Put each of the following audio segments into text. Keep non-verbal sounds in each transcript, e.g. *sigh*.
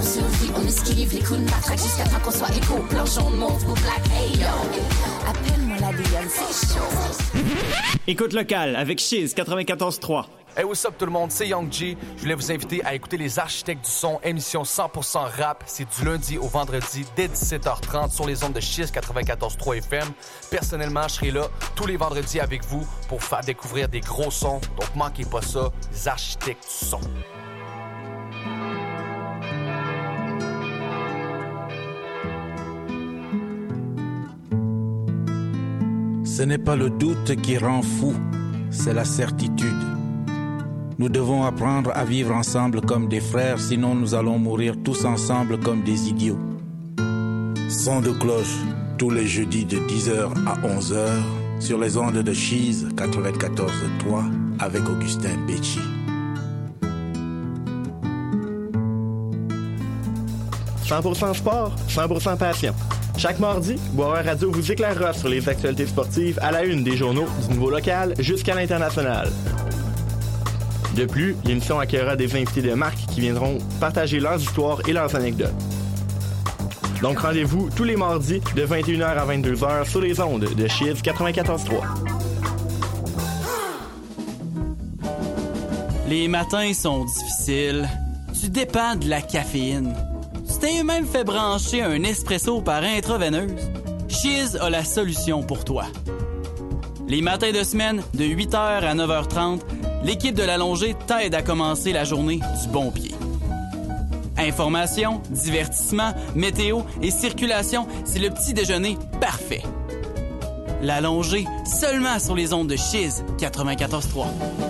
On survit, on esquive les coups de matraque jusqu'à temps qu'on soit écho. Planchon, mauve ou black, hey yo. Appelle-moi la Lionne, c'est chaud. Écoute locale avec Chiz 94.3. Hey, what's up tout le monde, c'est Young G. Je voulais vous inviter à écouter Les Architectes du Son, émission 100% rap. C'est du lundi au vendredi dès 17h30 sur les ondes de Chiz 94.3 FM. Personnellement, je serai là tous les vendredis avec vous pour faire découvrir des gros sons. Donc manquez pas ça, Les Architectes du Son. Ce n'est pas le doute qui rend fou, c'est la certitude. Nous devons apprendre à vivre ensemble comme des frères, sinon nous allons mourir tous ensemble comme des idiots. Son de cloche tous les jeudis de 10h à 11h sur les ondes de Cheese 94.3 avec Augustin Becci. 100% sport, 100% passion. Chaque mardi, Boire Radio vous éclairera sur les actualités sportives à la une des journaux du niveau local jusqu'à l'international. De plus, l'émission accueillera des invités de marque qui viendront partager leurs histoires et leurs anecdotes. Donc rendez-vous tous les mardis de 21h à 22h sur les ondes de Chiz 94.3. Les matins sont difficiles. Tu dépends de la caféine. T'es même fait brancher un espresso par intraveineuse. Chiz a la solution pour toi. Les matins de semaine, de 8h à 9h30, l'équipe de l'allongée t'aide à commencer la journée du bon pied. Information, divertissement, météo et circulation, c'est le petit déjeuner parfait. L'allongée, seulement sur les ondes de Chiz 94.3.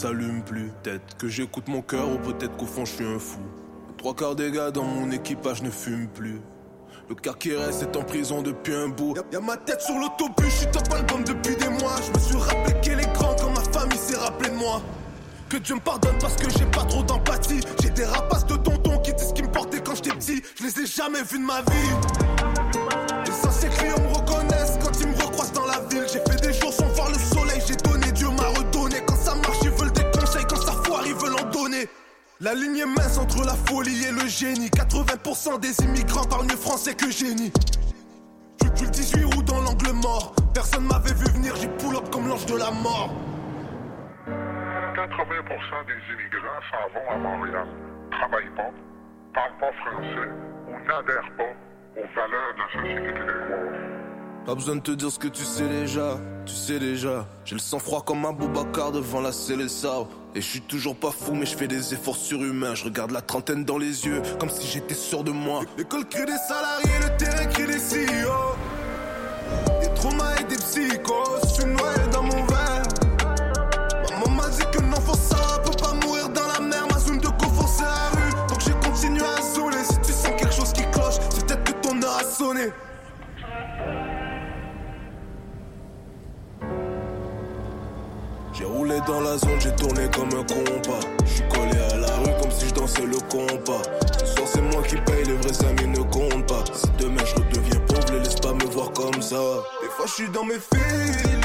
S'allume plus. Peut-être que j'écoute mon cœur, ou peut-être qu'au fond je suis un fou. Trois quarts des gars dans mon équipage ne fument plus. Le quart qui reste est en prison depuis un bout. Y'a, y'a ma tête sur l'autobus, je suis top album depuis des mois. Je me suis rappelé qu'elle est grande quand ma famille s'est rappelé de moi. Que Dieu me pardonne parce que j'ai pas trop d'empathie. J'ai des rapaces de tonton qui disent ce qui me portait quand j'étais petit. Je les ai jamais vus de ma vie. La ligne est mince entre la folie et le génie. 80% des immigrants parlent mieux français que génie. Je suis le 18 roues dans l'angle mort. Personne m'avait vu venir, j'ai pull up comme l'ange de la mort. 80% des immigrants s'en vont à Montréal, travaillent pas, parlent pas français ou n'adhèrent pas aux valeurs de la société québécoise. Pas besoin de te dire ce que tu sais déjà, tu sais déjà. J'ai le sang froid comme un Boubacar devant la Célessa. Et je suis toujours pas fou, mais je fais des efforts surhumains. Je regarde la trentaine dans les yeux, comme si j'étais sûr de moi. L'école crée des salariés, le terrain crée des CEO. Des traumas et des psychos, je suis noyé dans dans la zone, j'ai tourné comme un compas. Je suis collé à la rue comme si je dansais le compas. Ce soir c'est moi qui paye, les vrais amis ne comptent pas. Si demain je redeviens pauvre, les laisse pas me voir comme ça. Des fois je dans mes filets,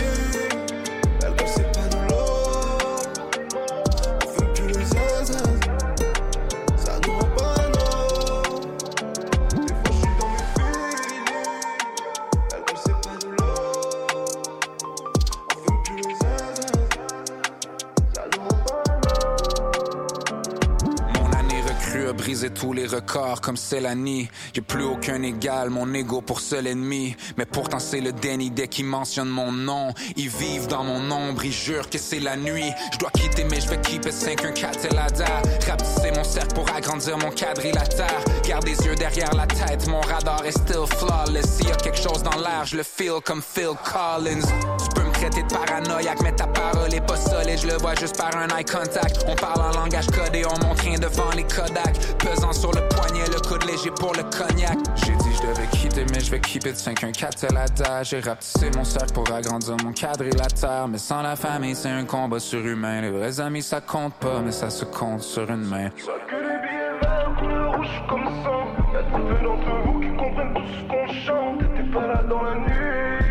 tous les records comme Célanie. Y'a plus aucun égal, mon ego pour seul ennemi. Mais pourtant c'est le déni dès qu'ils mentionnent mon nom. Ils vivent dans mon ombre, ils jurent que c'est la nuit. Je dois quitter mais je vais keep it 514 c'est la dare. Rapetisser mon cercle pour agrandir mon quadrilatère. Garde les yeux derrière la tête, mon radar est still flawless. S'il y a quelque chose dans l'air, je le feel comme Phil Collins. Traiter de paranoïaque, mais ta parole est pas solide. Je le vois juste par un eye contact. On parle en langage codé, on montre rien devant les Kodak. Pesant sur le poignet, le coude léger pour le cognac. J'ai dit je devais quitter, mais je vais keep it 514 c'est la dare. J'ai rapetissé mon cercle pour agrandir mon quadrilatère. Mais sans la famille, c'est un combat surhumain. Les vrais amis, ça compte pas, mais ça se compte sur une main. Que les billets verts, couleur rouge comme sang. Y'a très peu d'entre vous qui comprennent tout ce qu'on chante. T'étais pas là dans la nuit.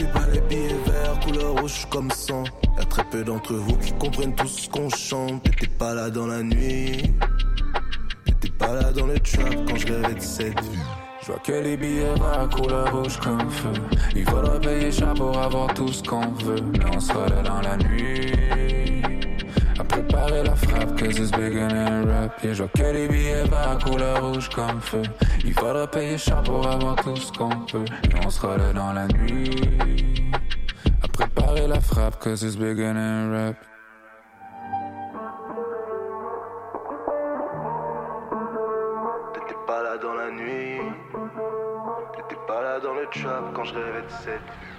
Touché par les billets verts, couleur rouge comme sang. Y'a très peu d'entre vous qui comprennent tout ce qu'on chante. T'étais pas là dans la nuit. T'étais pas là dans le trap quand je rêvais de cette vie. Je vois que les billets verts couleur rouge comme feu. Il faudra payer cher pour avoir tout ce qu'on veut. Mais on sera là dans la nuit. À préparer la frappe, cause it's bigger than rap. Yeah, je vois que les billets verts couleur rouge comme feu. Il faudra payer cher pour avoir tout ce qu'on veut. Mais on sera là dans la nuit. À préparer la frappe, cause it's bigger than rap. T'étais pas là dans la nuit. T'étais pas là dans le trap quand je rêvais de cette.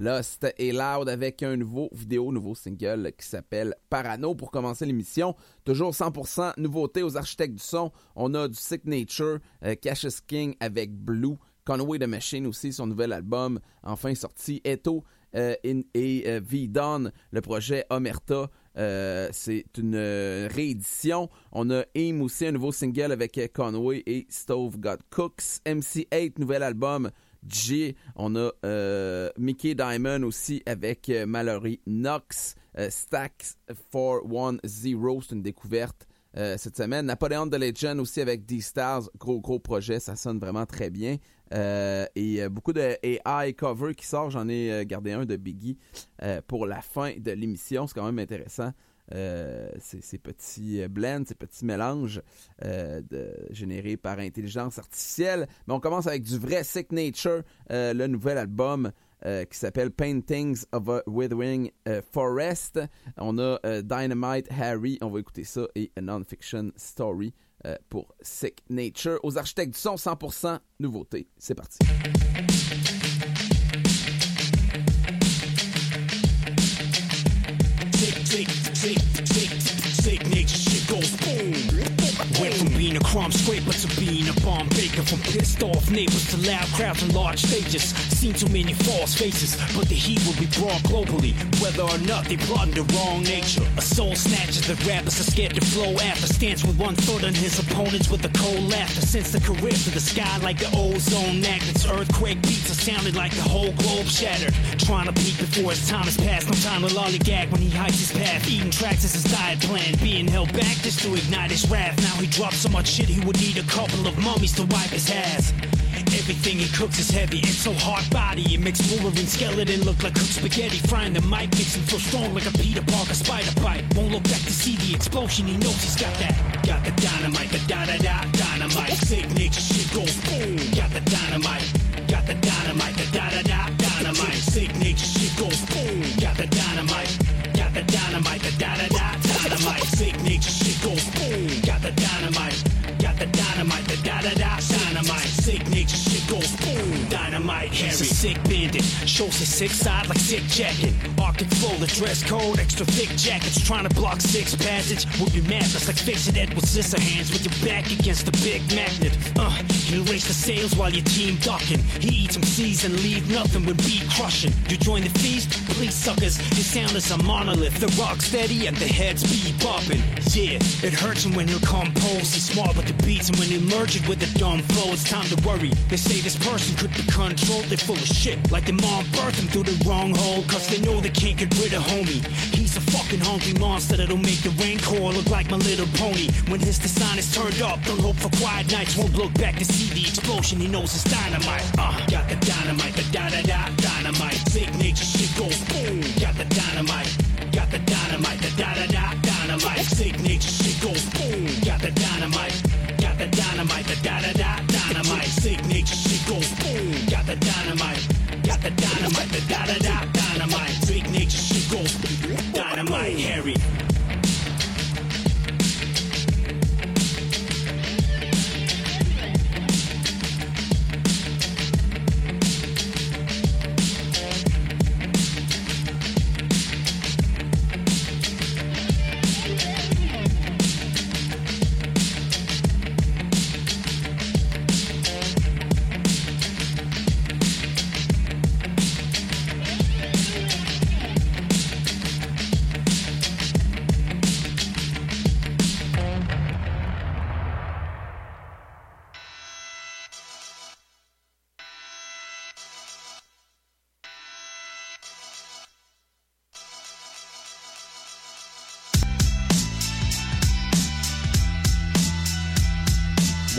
Lost et Loud avec un nouveau vidéo, nouveau single qui s'appelle Parano pour commencer l'émission. Toujours 100% nouveauté aux architectes du son. On a du Signature, euh, Cassius King avec Blue, Conway the Machine aussi, son nouvel album enfin sorti, Eto euh, et euh, V-Dawn, le projet Omerta. C'est une réédition. On a Aim aussi, un nouveau single avec Conway et Stove Got Cooks. MC8, nouvel album. G. On a euh, Mickey Diamond aussi avec euh, Mallory Knox. Euh, Stacks 410, c'est une découverte cette semaine. Napoléon the Legend aussi avec D-Stars. Gros, gros projet. Ça sonne vraiment très bien. Et beaucoup de AI cover qui sort. J'en ai gardé un de Biggie pour la fin de l'émission. C'est quand même intéressant. Euh, ces, petits euh, blends, ces petits mélanges euh, générés par intelligence artificielle. Mais on commence avec du vrai Signature, le nouvel album qui s'appelle Paintings of a Withering Forest. On a Dynamite Harry, on va écouter ça, et A Non-Fiction Story pour Signature. Aux architectes du son, 100% nouveauté. C'est parti. Crumb bomb. From pissed off neighbors to loud crowds and large stages. Seen too many false faces, but the heat will be brought globally. Whether or not they plotting the wrong nature. A soul snatcher that rappers are scared to flow after. Stands with one foot on his opponents with a cold laughter. Since the career to the sky like the ozone magnets. Earthquake beats are sounding like the whole globe shattered. Trying to peak before his time has passed. No time to lollygag when he hikes his path. Eating tracks is his diet plan. Being held back just to ignite his wrath. Now he drops so much shit he would need a couple of mummies to wipe his ass. Everything he cooks is heavy, it's so hard body. It makes Wolverine skeleton look like cooked spaghetti. Frying the mic makes him feel strong like a Peter Parker spider bite. Won't look back to see the explosion, he knows he's got that. Got the dynamite, the da da da dynamite. Sicknature shit goes boom. Got the dynamite, got the dynamite, the da da da dynamite. Sicknature shit goes boom. He's a sick bandit. shows the sick side like sick jacket. Arctic full, the dress code, extra thick jackets. Trying to block six passage. Would be madness like fixing Edward Scissorhands with your back against the big magnet. Uh, you erase the sails while your team ducking. He eats some seas and leave nothing with beat crushing. You join the feast? Please, suckers. Your sound is a monolith. The rock steady and the heads be bopping. Yeah, it hurts him when he'll compose. He's smart with the beats, and when he merge it with the dumb flow, it's time to worry. They say this person could be controlled. They're full of shit. Like their mom birthed him through the wrong hole. Cause they know they can't get rid of homie. He's a fucking hungry monster that'll make the rain call look like my little pony. When his design is turned up, don't hope for quiet nights. Won't look back to see the explosion. He knows it's dynamite. Uh, got the dynamite, the da da da dynamite. Big nature shit goes boom. Got the dynamite. Got the dynamite, the da da da dynamite. Sick nature shit goes boom. Got the dynamite. Got the dynamite, the da da da dynamite. Sick nature shit goes boom. Got the dynamite. Got the dynamite, the da da da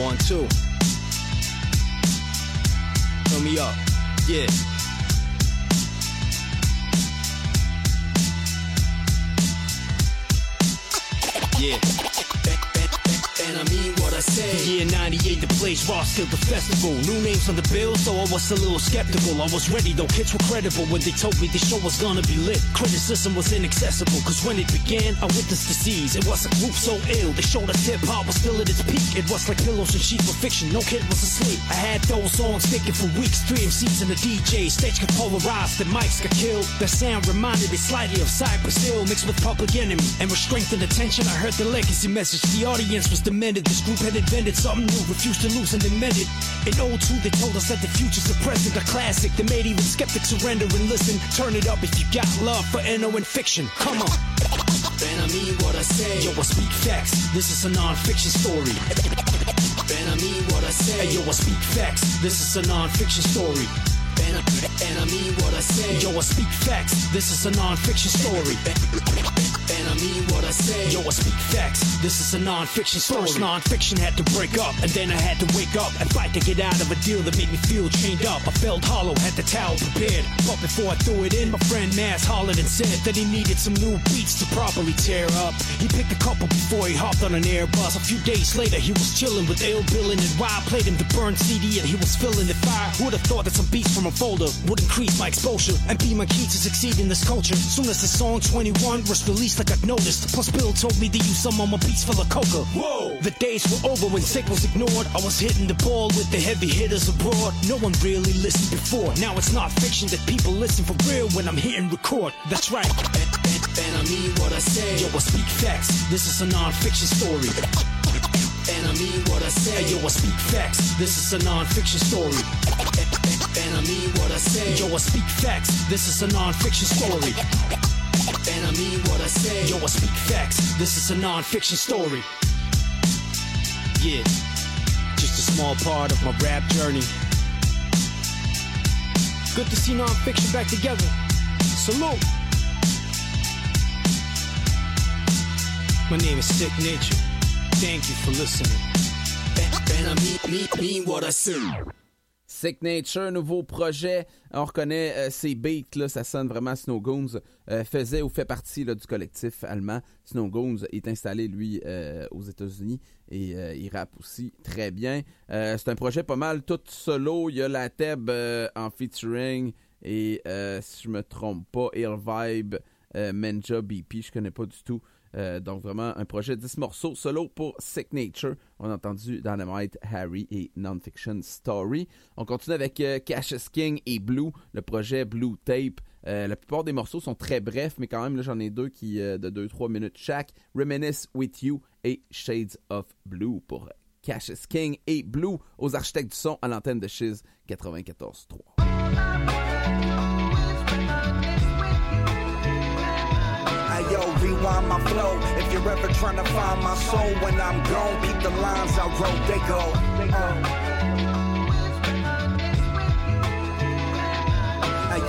One, two. Turn me up. Yeah. Yeah. Year 98, the place raw still the festival. New names on the bill, so I was a little skeptical. I was ready though, kids were credible when they told me the show was gonna be lit. Criticism was inaccessible, cause when it began, I witnessed disease. It was a group so ill, they showed us hip hop was still at its peak. It was like pillows and sheets for fiction, no kid was asleep. I had those songs sticking for weeks, three MCs and a DJ. Stage got polarized, the mics got killed. The sound reminded me slightly of Cypress Hill mixed with Public Enemy. And with strength and attention, I heard the legacy message. The audience was demented. This group had invented something new, refused to lose and admit it. In 02, they told us that the future's the present, a classic. They made even skeptics surrender and listen. Turn it up if you got love for Eno and fiction. Come on. And I mean what I say. Yo, I speak facts. This is a non-fiction story. And I mean what I say. Hey, yo, I speak facts. This is a non-fiction story. And I, mean what I say. Yo, I speak facts. This is a non-fiction story. And I mean what I say. Yo, I speak facts. This is a non-fiction story. First non-fiction had to break up, and then I had to wake up and fight to get out of a deal that made me feel chained up. I felt hollow, had the towel prepared, but before I threw it in, my friend Mass hollered and said that he needed some new beats to properly tear up. He picked a couple before he hopped on an Airbus. A few days later, he was chilling with Ill Billin' and Wild played him the burn CD, and he was feeling the fire. Who'd have thought that some beats from a would increase my exposure and be my key to succeed in this culture? Soon as the song 21 was released, I got noticed. Plus, Bill told me to use some on my beats full of coca. Whoa! The days were over when sick was ignored. I was hitting the ball with the heavy hitters abroad. No one really listened before. Now it's not fiction that people listen for real when I'm hitting record. That's right. And, and, and I mean what I say. Yo, I speak facts. This is a non-fiction story. And I mean what I say. Yo, I speak facts. This is a non-fiction story. And I mean what I say. Yo, I speak facts. This is a non-fiction story. And I mean what I say. Yo, I speak facts. This is a non-fiction story. Yeah, just a small part of my rap journey. Good to see non-fiction back together. Salute. My name is Sick Nature. Thank you for listening. And I mean, mean, mean what I say. Sick Nature, nouveau projet. On reconnaît euh, ces beats, là, ça sonne vraiment Snow Goons. Euh, faisait ou fait partie du collectif allemand. Snow Goons est installé, lui, euh, aux États-Unis et euh, il rappe aussi très bien. Euh, c'est un projet pas mal tout solo. Il y a la euh, en featuring et, si je me trompe pas, Air Vibe, Menja, BP, je connais pas du tout. Euh, donc vraiment un projet 10 morceaux solo pour Sick Nature. On a entendu Dynamite, Harry et Non-Fiction Story. On continue avec euh, Cassius King et Blue, le projet Blue Tape. Euh, la plupart des morceaux sont très brefs, mais quand même, là, j'en ai deux qui de 2-3 minutes chaque. Reminisce With You et Shades of Blue pour Cassius King et Blue aux architectes du son à l'antenne de Shiz 94.3. yo, rewind my flow. If you're ever trying to find my soul when I'm gone, keep the lines I wrote, they go. Uh. Hey,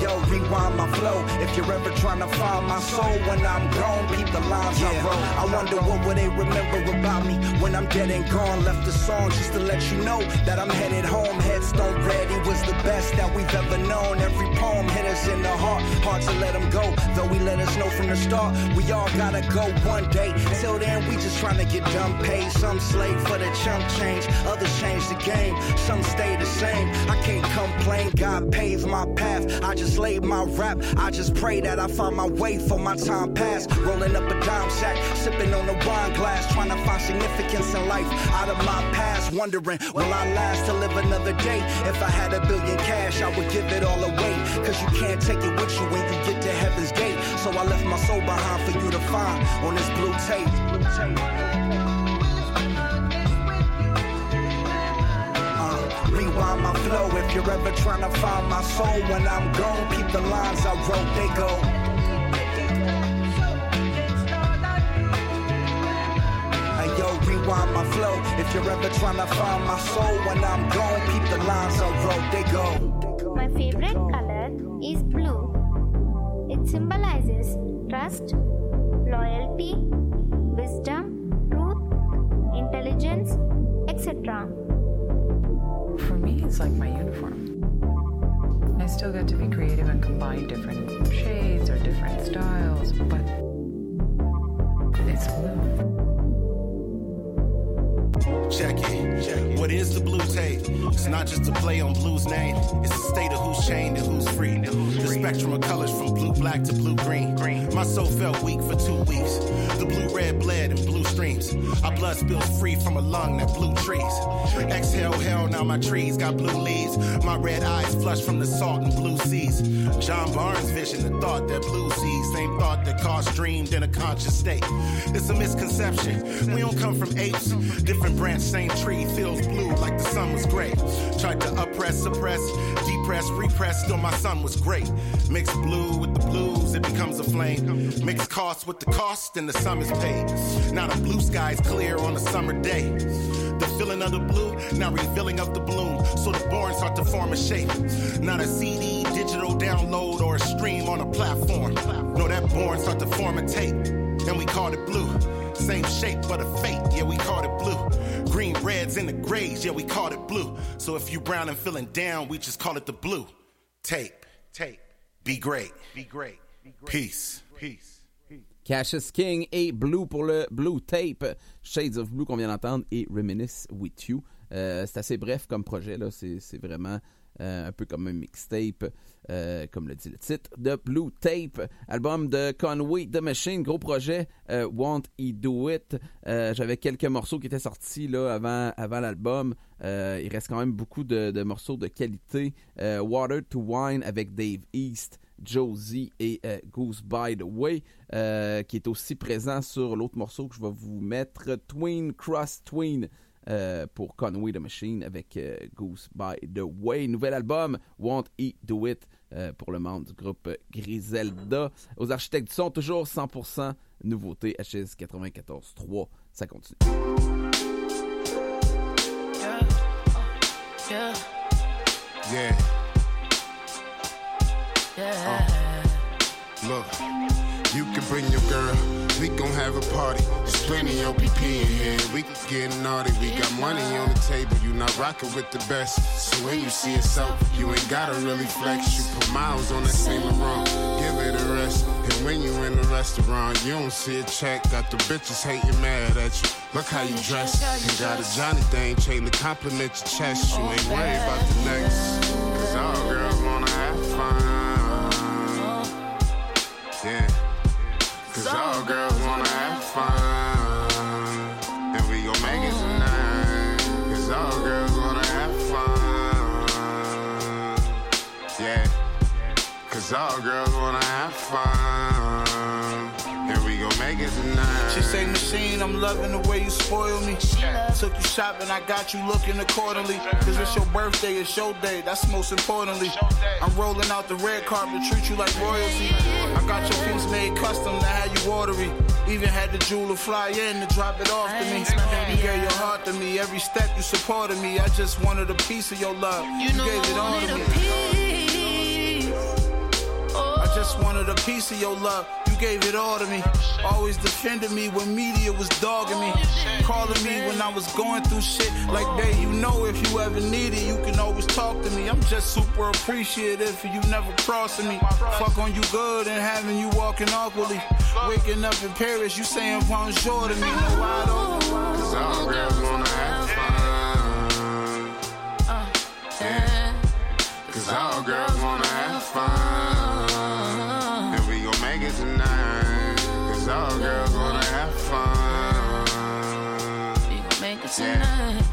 yo, rewind my flow. If you're ever trying to find my soul when I'm gone, keep the lines yeah. I wrote. I wonder what will they remember about me when I'm dead and gone. Left a song just to let you know that I'm headed home. Headstone ready was the best that we've ever known. Every poem hit us in the heart, hard to let them go. Though we let us know from the start, we all gotta go one day. Till then, we just trying to get done paid. Some slave for the chump change, others change the game. Some stay the same. I can't complain. God paved my path. I just laid my rap. I just pray that I find my way for my time past. Rolling up a dime sack, sipping on a wine glass, trying to find significance in life out of my past. Wondering, will I last to live another day? If I had a billion cash, I would give it all away. Cause you can't take it with you when you get to heaven's gate. So I left my soul behind for you to find on this blue tape. Blue tape. Rewind my flow. If you're ever trying to find my soul when I'm gone, keep the lines I wrote, they go. Rewind my flow. If you're ever trying to find my soul when I'm gone, keep the lines I wrote, they go. My favorite color is blue. It symbolizes trust, loyalty, wisdom, truth, intelligence, etc. For me, it's like my uniform. I still get to be creative and combine different shades or different styles, but it's blue. Check it. What is the blue tape? It's not just a play on blue's name. It's a state of who's chained and who's free. The spectrum of colors from blue black to blue green. My soul felt weak for two weeks. The blue red bled and blue streams. Our blood spills free from a lung that blew trees. Exhale hell, now my trees got blue leaves. My red eyes flush from the salt and blue seas. John Barnes' vision, the thought that blue sees. Same thought that caused dreamed in a conscious state. It's a misconception. We don't come from apes. Different branch, same tree, feels blue like the sun was great. Tried to oppress, suppress, depress, repress, still my sun was great. Mix blue with the blues, it becomes a flame. Mix cost with the cost, and the sum is paid. Now the blue sky's clear on a summer day. The feeling of the blue, now revealing of the bloom. So the born start to form a shape. Not a CD, digital download, or a stream on a platform. No, that born start to form a tape. And we called it blue. Same shape, but a fate, yeah, we called it blue. Green, reds, and the grays, yeah, we called it blue. So if you brown and feeling down, we just call it the blue. Tape, tape, be great, be great, peace, peace. Cassius King et Blue pour le Blue Tape. Shades of Blue qu'on vient d'entendre et Reminisce With You. Euh, c'est assez bref comme projet, là. C'est, c'est vraiment euh, un peu comme un mixtape, euh, comme le dit le titre, de Blue Tape, album de Conway The Machine, gros projet, euh, Won't He Do It. Euh, j'avais quelques morceaux qui étaient sortis là, avant, avant l'album. Il reste quand même beaucoup de, morceaux de qualité. Water to Wine avec Dave East. Josie et Goose By the Way, qui est aussi présent sur l'autre morceau que je vais vous mettre, Twin Cross Twin. Euh, pour Conway the Machine avec euh, Goose by the Way. Nouvel album, Won't He Do It, euh, pour le membre du groupe Griselda. Aux architectes du son, toujours 100% nouveauté HS 94.3. Ça continue. Yeah. Yeah. Yeah. Uh, look, you can bring your girl. We gon' have a party. There's plenty OPP in here. We can get naughty. We got money on the table. You not rocking with the best. So when you see out, you ain't gotta really flex. You put miles on that Saint Laurent. Give it a rest. And when you in the restaurant, you don't see a check. Got the bitches hating mad at you. Look how you dress. You got a Johnny thing, chain to compliment your chest. You ain't worried about the next. Cause all girls wanna have fun. Yeah. Cause all girls Cause all girls wanna have fun. And we gon' make it tonight. She say, Machine, I'm loving the way you spoil me. Took you shopping, I got you looking accordingly. Cause it's your birthday, it's your day, that's most importantly. I'm rolling out the red carpet, treat you like royalty. I got your things made custom to have you ordery. Even had the jeweler fly in to drop it off to me. You gave your heart to me, every step you supported me. I just wanted a piece of your love. You, gave it all to me. I just wanted a piece of your love. You gave it all to me. Always defended me when media was dogging me. Calling me when I was going through shit. Like, babe, you know if you ever need it, you can always talk to me. I'm just super appreciative for you never crossing me. Fuck on you good and having you walking awkwardly. Waking up in Paris, you saying bonjour to me. No wide open. Cause all girls wanna have fun. Uh, yeah. Cause all girls wanna have fun. Tonight.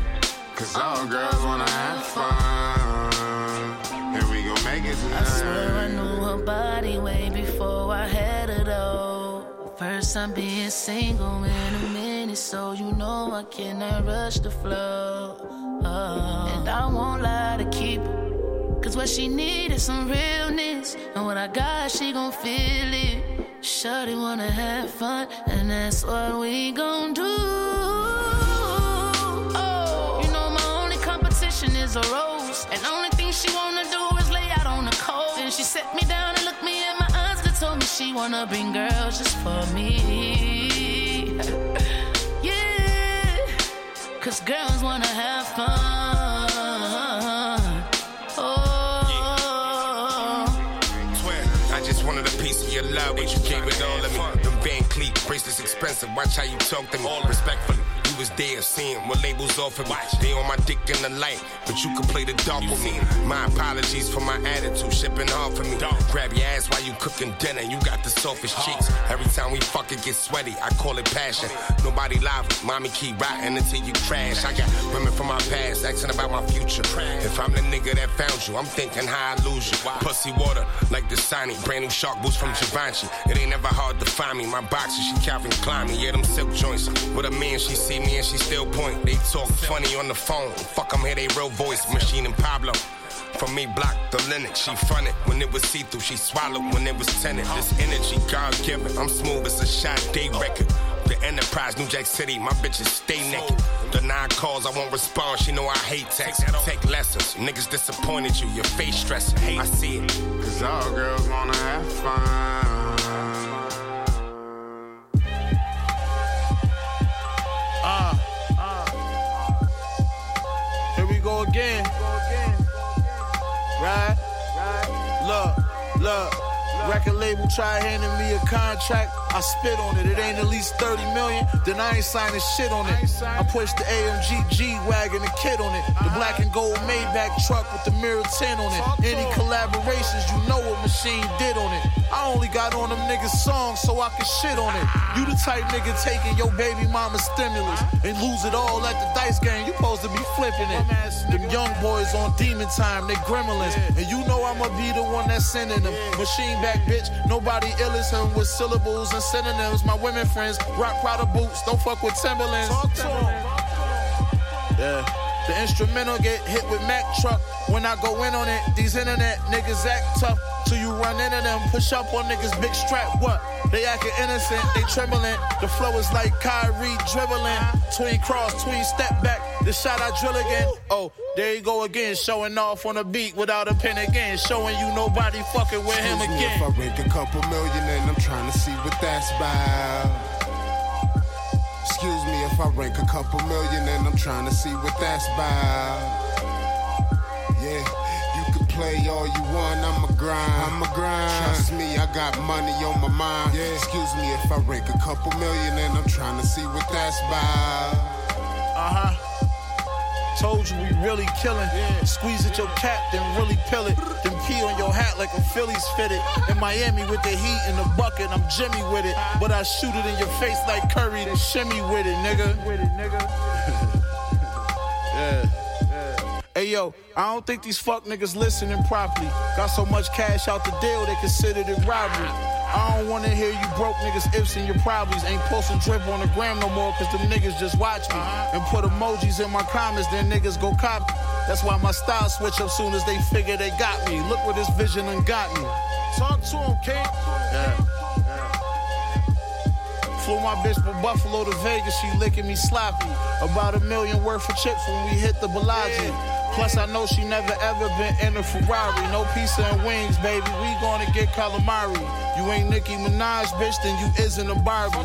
Cause all girls wanna have fun. And we gon' make it tonight. I swear I knew her body way before I had her though. First time being single in a minute, so you know I cannot rush the flow. Oh, and I won't lie to keep her. Cause what she need is some realness. And what I got, she gon' feel it. Shawty wanna have fun, and that's what we gon' do. Is a rose. And only thing she wanna do is lay out on the cold. And she set me down and looked me in my eyes and told me she wanna bring girls just for me. *laughs* yeah, cause girls wanna have fun. Oh. Swear, I just wanted a piece of your love, but you gave it all to me. Them Van Cleef bracelets expensive. Watch how you talk to me. Respectfully, was there seeing what labels offer me. They on my dick in the light, but you can play the dark with me. My apologies for my attitude, shipping hard for me. Grab your ass while you cooking dinner. You got the softest cheeks. Every time we fuck it get sweaty, I call it passion. Nobody live, mommy keep riding until you crash. I got women from my past asking about my future. If I'm the nigga that found you, I'm thinking how I lose you. Pussy water, like the Sonic, brand new shark boots from Givenchy. It ain't never hard to find me. My boxer, she Calvin Klein me. Yeah, them silk joints. With a man, she see me and she still point. They talk funny on the phone. Fuck 'em, hear they real voice. Machine and Pablo. From me, block the Linux. She fronted when it was see through. She swallowed when it was tenant. This energy, God given. I'm smooth as a shot day record. The Enterprise, New Jack City, my bitches stay naked. The nine calls, I won't respond. She know I hate text. Take lessons. Niggas disappointed you. Your face stressing. I see it. Cause all girls wanna have fun. Look, look. Record label try handing me a contract. I spit on it. It ain't at least 30 million. Then I ain't signing shit on it. I push the AMG G wagon and kid on it. The black and gold Maybach truck with the mirror tint on it. Any collaborations, you know what Machine did on it. I only got on them niggas songs so I can shit on it. You the type nigga taking your baby mama's stimulus and lose it all at the dice game. You supposed to be flipping it. Them young boys on demon time, they gremlins. And you know I'ma be the one that's sending them. Machine back, bitch. Nobody ill as him with syllables and synonyms. My women friends rock Prada boots, don't fuck with Timberlands. Talk to em. Yeah. The instrumental get hit with Mac truck. When I go in on it, these internet niggas act tough. Till you run into them, push up on niggas, big strap. What? They acting innocent, they trembling. The flow is like Kyrie dribbling. Tween cross, tween step back. The shot I drill again. Oh, there you go again, showing off on the beat without a pen again. Showing you nobody fucking with him Excuse me again. If I rank a couple million and I'm trying to see what that's about. Excuse me if I rank a couple million and I'm trying to see what that's about. Yeah, play all you want, I'm a grind. I'm a grind. Trust me, I got money on my mind. Yeah. Excuse me if I rank a couple million and I'm trying to see what that's about. Uh huh. Told you we really killing. Squeeze at your cap, then really pill it. Then pee on your hat like a Phillies fitted. In Miami with the heat in the bucket, I'm Jimmy with it. But I shoot it in your face like Curry, then shimmy with it, nigga. With it, nigga. *laughs* yeah. Hey yo, I don't think these fuck niggas listening properly. Got so much cash out the deal, they considered it robbery. I don't wanna hear you broke niggas ifs and your problems. Ain't posting drip on the gram no more, cause them niggas just watch me. Uh-huh. And put emojis in my comments, then niggas go copy. That's why my style switch up soon as they figure they got me. Look where this vision done got me. Talk to him, King. Yeah. Flew my bitch from Buffalo to Vegas, she licking me sloppy. About a million worth of chips when we hit the Bellagio. Plus, I know she never ever been in a Ferrari. No pizza and wings, baby. We gonna get calamari. You ain't Nicki Minaj, bitch, then you isn't a Barbie.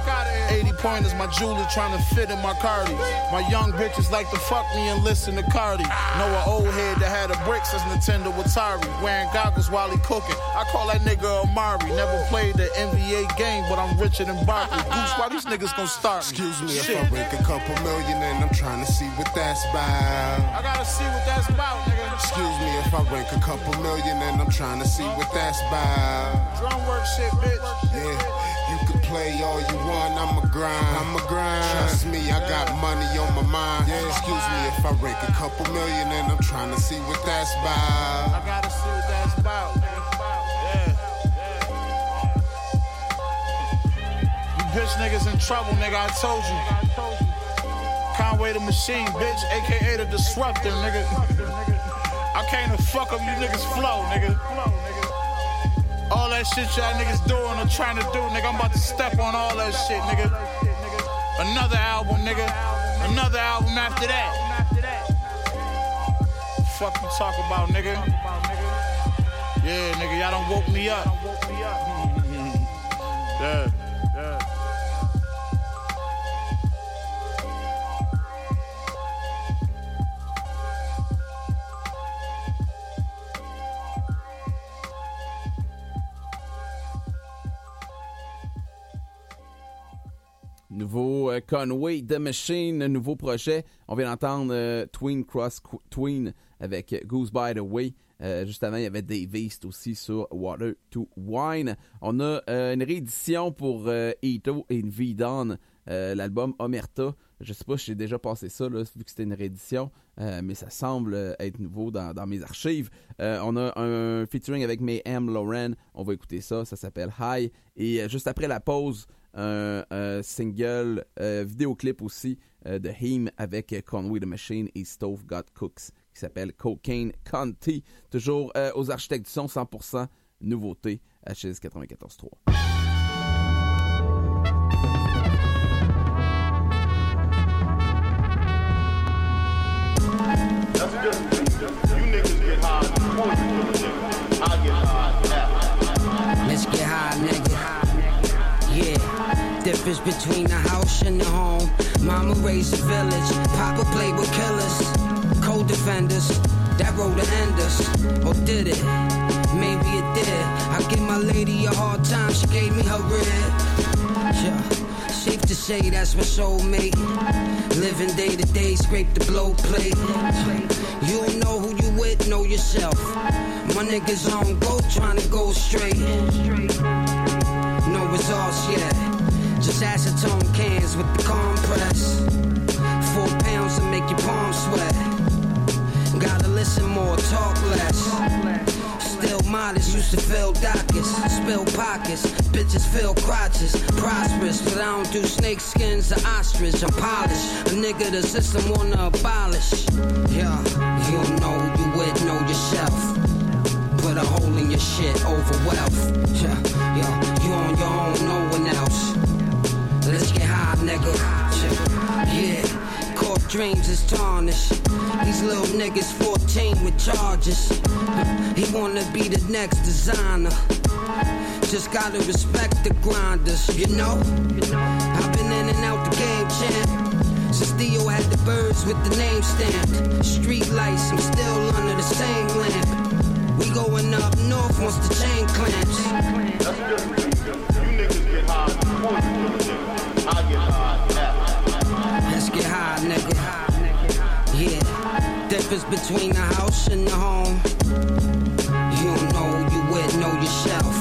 80 pointers, my jeweler trying to fit in my Cardi. My young bitches like to fuck me and listen to Cardi. Know an old head that had a brick since Nintendo Atari. Wearing goggles while he cooking. I call that nigga Amari. Never played the NBA game, but I'm richer than Barkley. Goose, why these niggas gonna start me? Excuse me Shit. if I break a couple million and I'm trying to see what that's about. I gotta see what that's about. Excuse me if I rank a couple million and I'm trying to see what that's about. Drum work shit, bitch. Yeah, you can play all you want, I'm a grind. I'm a grind. Trust me, I got money on my mind. Yeah, excuse me if I rank a couple million and I'm trying to see what that's about. I gotta see what that's about. Yeah. You bitch niggas in trouble, nigga. I told you. Conway the machine, bitch, aka the disruptor, nigga. I came to fuck up you niggas flow, nigga. All that shit y'all niggas doing or trying to do, nigga. I'm about to step on all that shit, nigga. Another album, nigga. Another album after that. Fuck you talk about, nigga. Yeah, nigga, y'all don't woke me up. *laughs* yeah. Nouveau euh, Conway The Machine, nouveau projet. On vient d'entendre euh, Twin Cross Qu- Twin avec Goose by the Way. Euh, juste avant, il y avait Dave East aussi sur Water to Wine. On a euh, une réédition pour euh, Ito et V Dawn, euh, l'album Omerta. Je sais pas si j'ai déjà passé ça, là, vu que c'était une réédition, mais ça semble être nouveau dans, mes archives. On a un featuring avec Mayhem Lauren. On va écouter ça. Ça s'appelle High. Et juste après la pause, un, un single euh, vidéoclip aussi euh, de Him avec euh, Conway the Machine et Stove Got Cooks qui s'appelle Cocaine County. Toujours euh, aux architectes du son, 100% nouveauté HS 94.3. Difference between the house and the home. Mama raised a village. Papa played with killers. Co-defenders. That road to end us. Or did it? Maybe it did. I give my lady a hard time. She gave me her rib. Yeah. Safe to say that's my soulmate. Living day to day, scrape the blow plate. You don't know who you with, know yourself. My niggas on go trying to go straight. No results yet. Just acetone cans with the compress. Four pounds to make your palms sweat. Gotta listen more, talk less. Still modest, used to fill dockets, spill pockets, bitches fill crotches. Prosperous, but I don't do snake skins or ostrich. I'm polished, a nigga the system wanna abolish. Yeah, you don't know you with, know yourself. Put a hole in your shit over wealth. Dreams is tarnished. These little niggas 14 with charges. *laughs* He wanna be the next designer. Just gotta respect the grinders, you know? I've been in and out the game, champ. Since Theo had the birds with the name stamped. Street lights, I'm still under the same lamp. We going up north once the chain clamps. That's different. You niggas get high before you feel. I get high difference between the house and the home. You don't know you with, know yourself.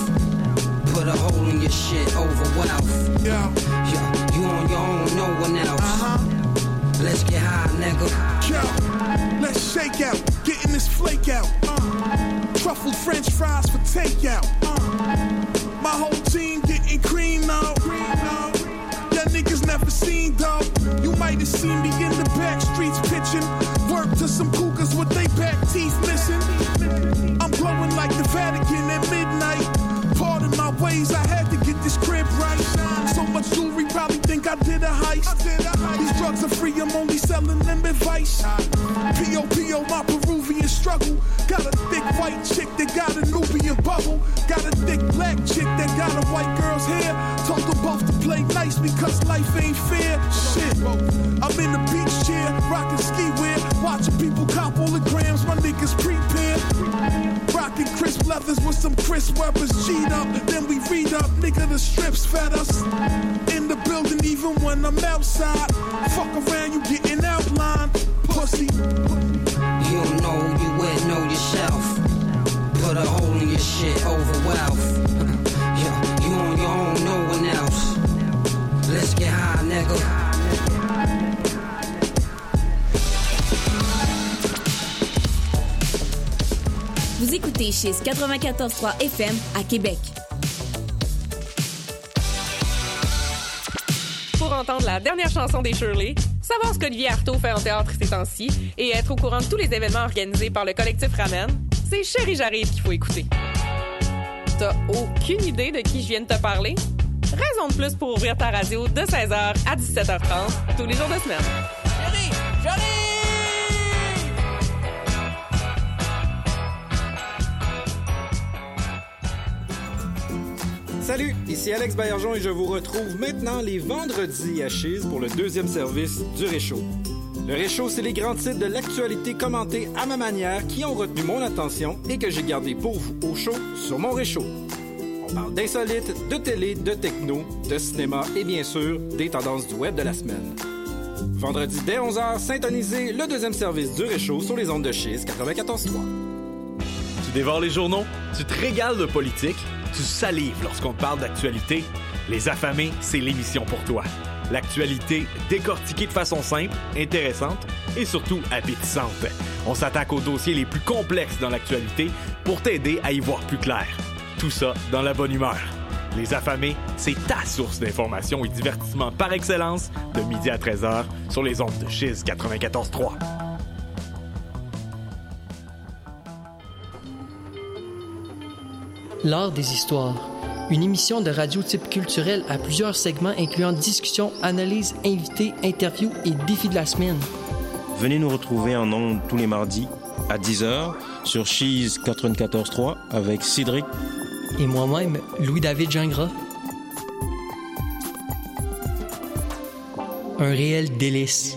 Put a hole in your shit over wealth. Yeah. Yeah, you on your own, no one else. Uh-huh. Let's get high, nigga. Yeah. Let's shake out, getting this flake out. Uh. Truffled French fries for takeout. Uh. My whole team getting cream now. Yeah, niggas never seen though. You might have seen me in the back streets pitching. Some cougars with they back teeth missing. I'm glowing like the Vatican at midnight. Pardon my ways, I had to get this crib right. So much jewelry, probably think I did a heist. These drugs are free, I'm only selling them advice. P.O.P.O. leathers with some crisp weapons. G'd up, then we read up. Nigga, the strips fed us. In the building, even when I'm outside. Fuck around, you getting outlined. Pussy. Vous écoutez chez 94.3 FM à Québec. Pour entendre la dernière chanson des Shirley, savoir ce qu'Olivier Artaud fait en théâtre ces temps-ci et être au courant de tous les événements organisés par le collectif Ramen, c'est Chérie J'arrive qu'il faut écouter. T'as aucune idée de qui je viens de te parler? Raison de plus pour ouvrir ta radio de 16h à 17h30 tous les jours de semaine. Chérie, j'arrive! Salut, ici Alex Baillargeon et je vous retrouve maintenant les vendredis à Chise pour le deuxième service du Réchaud. Le Réchaud, c'est les grands titres de l'actualité commentés à ma manière qui ont retenu mon attention et que j'ai gardé pour vous au chaud sur mon Réchaud. On parle d'insolites, de télé, de techno, de cinéma et bien sûr des tendances du web de la semaine. Vendredi dès 11h, syntonisez le deuxième service du Réchaud sur les ondes de Chise 94.3. Tu dévores les journaux, tu te régales de politique, tu salives lorsqu'on parle d'actualité. Les affamés, c'est l'émission pour toi. L'actualité décortiquée de façon simple, intéressante et surtout appétissante. On s'attaque aux dossiers les plus complexes dans l'actualité pour t'aider à y voir plus clair. Tout ça dans la bonne humeur. Les affamés, c'est ta source d'information et divertissement par excellence de midi à 13h sur les ondes de Chiz 94.3. L'art des histoires. Une émission de radio type culturel à plusieurs segments incluant discussions, analyses, invités, interviews et défis de la semaine. Venez nous retrouver en ondes tous les mardis à 10h sur Cheese 94.3 avec Cédric Et moi-même, Louis-David Gingras. Un réel délice.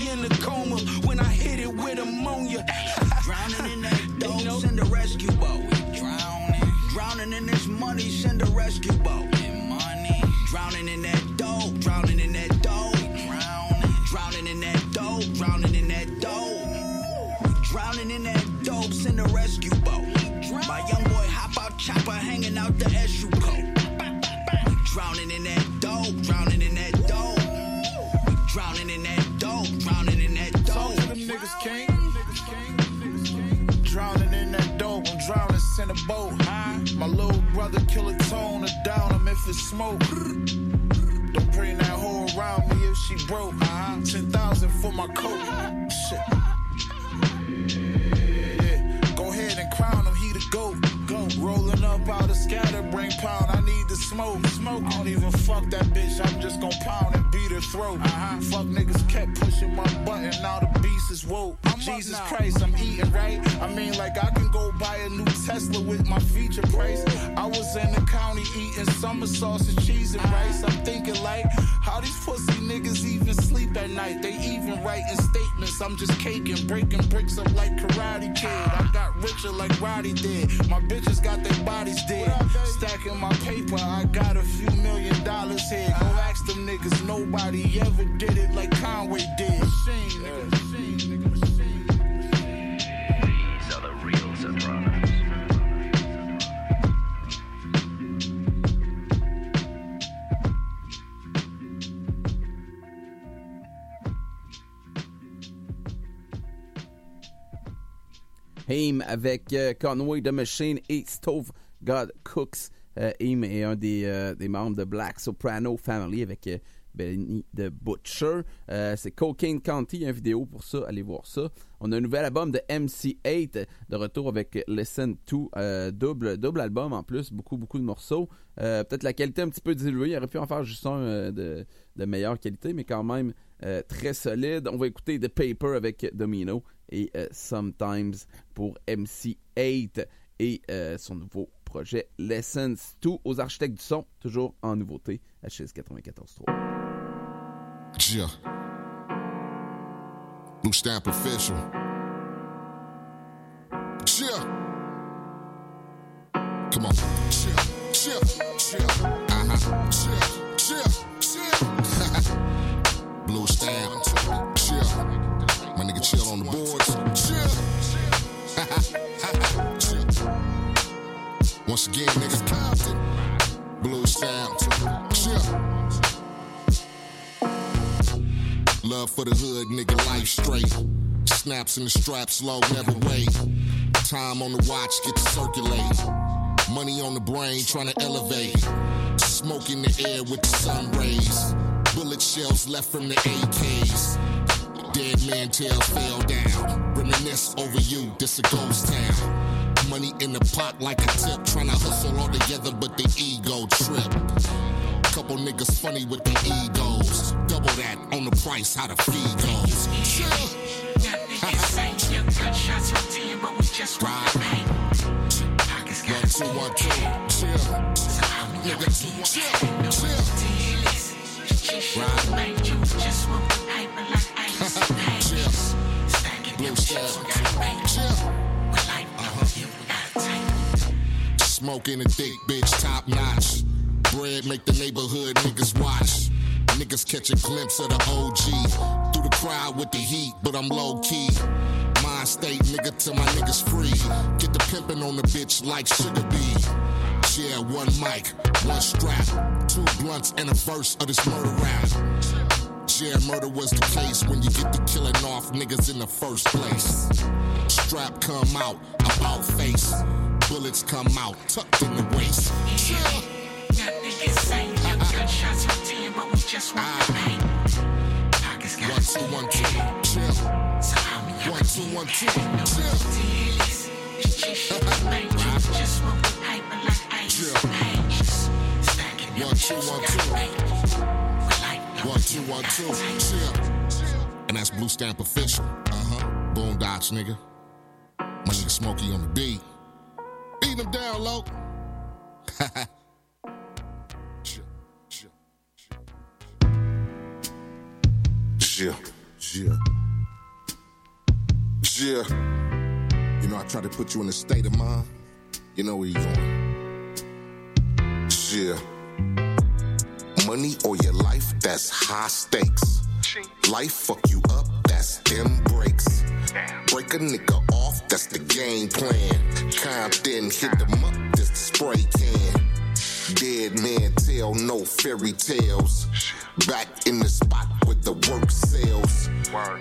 In the coma when I hit it with ammonia. Drowning in that dope, send a rescue boat. Drowning, drowning in this money, send a rescue boat. Money, drowning in that dope, drowning in that dope. Drowning, drowning in that dope, drowning in that dope. Drowning in that dope, send a rescue boat. My young boy hop out chopper, hanging out the SU coat. Drowning in that dope, drowning in that dope. Drowning in that Send a boat. My little brother kill a tone or down him if it's smoke. Don't bring that hoe around me if she broke. 10,000 for my coat. Shit. Yeah, go ahead and crown him, he the goat. Go. Rolling up out of scatter, bring pound. I need the smoke. Smoke. I don't even fuck that bitch. I'm just gon' pound and beat her throat. Uh-huh. Fuck niggas kept pushing my button. Now the beast is woke. Jesus Christ, I'm eating right. I mean, like I can go buy a new Tesla with my feature price. I was in the county eating summer sausage, cheese, and rice. I'm thinking like, how these pussy niggas even sleep at night? They even writing statements. I'm just caking, breaking bricks up like Karate Kid. I got richer like Roddy did. My bitches got their bodies dead. Stacking my paper, I got a few million dollars here. Go ask them niggas, nobody ever did it like Conway did. Machine, nigga, machine, nigga, machine. Haim avec euh, Conway the Machine et Stove God Cooks. Euh, Haim est un des, euh, des membres de Black Soprano Family avec Benny the Butcher. C'est Cocaine County, il y a une vidéo pour ça, allez voir ça. On a un nouvel album de MC8 de retour avec Listen to, double, double album en plus, beaucoup beaucoup de morceaux. Peut-être la qualité un petit peu diluée, il aurait pu en faire juste un de, de meilleure qualité, mais quand même très solide. On va écouter The Paper avec Domino et euh, Sometimes pour MC8 et euh, son nouveau projet Lessons 2 aux architectes du son, toujours en nouveauté à 94.3. Yeah. Blue Stamp Official. Yeah. Come on. Uh-huh. Yeah. *laughs* Blue Stamp. Yeah. My nigga chill on the boards. Once again, niggas Compton. Blue Stamp. Yeah. Love for the hood, nigga, life straight. Snaps in the straps, low, never wait. Time on the watch, get to circulate. Money on the brain, trying to elevate. Smoke in the air with the sun rays. Bullet shells left from the AKs. Dead man tails fell down. Reminisce over you, this a ghost town. Money in the pot like a tip. Trying to hustle all together, but the ego trip. Couple niggas funny with the egos. Double that on the price, how the fee goes. Right. One, two, one, two. Chill. Nigga, chill, chill. Right. Chill. Chill. Uh-huh. Smoking a thick bitch, top notch. Bread make the neighborhood niggas watch. Niggas catch a glimpse of the OG. Through the crowd with the heat, but I'm low key. Mind state, nigga, till my niggas free. Get the pimpin' on the bitch like Sugar Bee. Yeah, one mic, one strap, two blunts and a verse of this murder rap. Yeah, murder was the case when you get the killing off niggas in the first place. Strap come out, about face. Bullets come out, tucked in the waist. Yeah. Ah, ah. One, two, one, two, chill. One, two, one, two, chill. *laughs* One, two, one, two. One, two, one, two, chill. And that's Blue Stamp Official. Uh-huh. Boondocks, nigga. My nigga Smokey on the beat. Beat him down, low. Yeah, Yeah. Yeah. You know, I try to put you in a state of mind. You know where you going. Yeah. Money or your life, that's high stakes. Life fuck you up, that's them breaks. Break a nigga off, that's the game plan. Compton, hit them up, this the spray can. Dead man tell no fairy tales. Back in the spot with the work sales.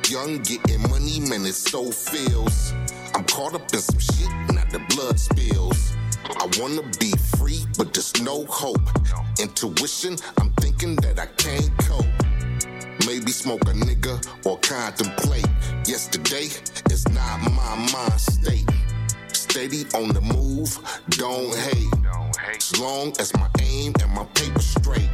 Young getting money, man, it so feels. I'm caught up in some shit, now the blood spills. I wanna be free, but there's no hope. Intuition, I'm thinking that I can't cope. Maybe smoke a nigga or contemplate. Yesterday is not my mind state. Steady on the move, don't hate. As long as my aim and my paper straight.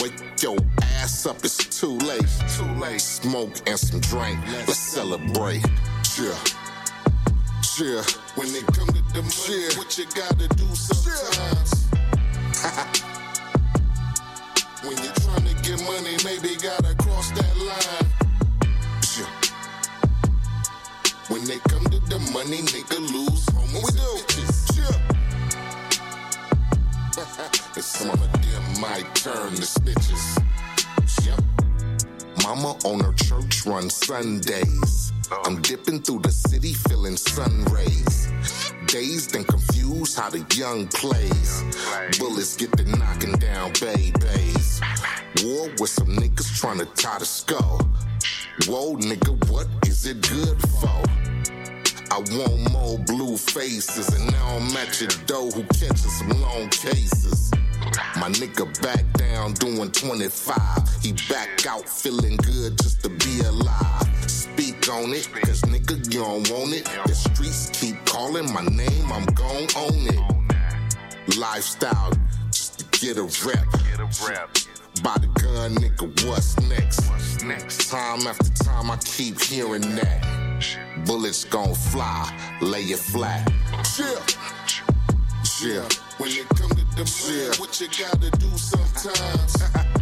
Wake your ass up, it's too late. Too late. Smoke and some drink, let's celebrate. Yeah. Yeah. When it come to the money, what you gotta do sometimes. *laughs* when you're trying to get money, maybe gotta cross that line. Yeah. When they come to the money, nigga lose homies. What we do? Yeah. and some of them might turn to stitches. Yep. Mama on her church run Sundays. I'm dipping through the city feeling sun rays. Dazed and confused how the young plays. Bullets get to knocking down babies. War with some niggas trying to tie the skull. Whoa, nigga, what is it good for? I want more blue faces, and now I'm at your door who catches some long cases. My nigga back down doing 25. He back out feeling good just to be alive. On it, cause nigga, you don't want it. The streets keep calling my name, I'm gon' own it. Lifestyle, just to get a rep. By the gun, nigga, what's next? What's next? Time after time, I keep hearing that. Bullets gon' fly, lay it flat. Yeah. Yeah. When you come to the shit, what you gotta do sometimes. *laughs*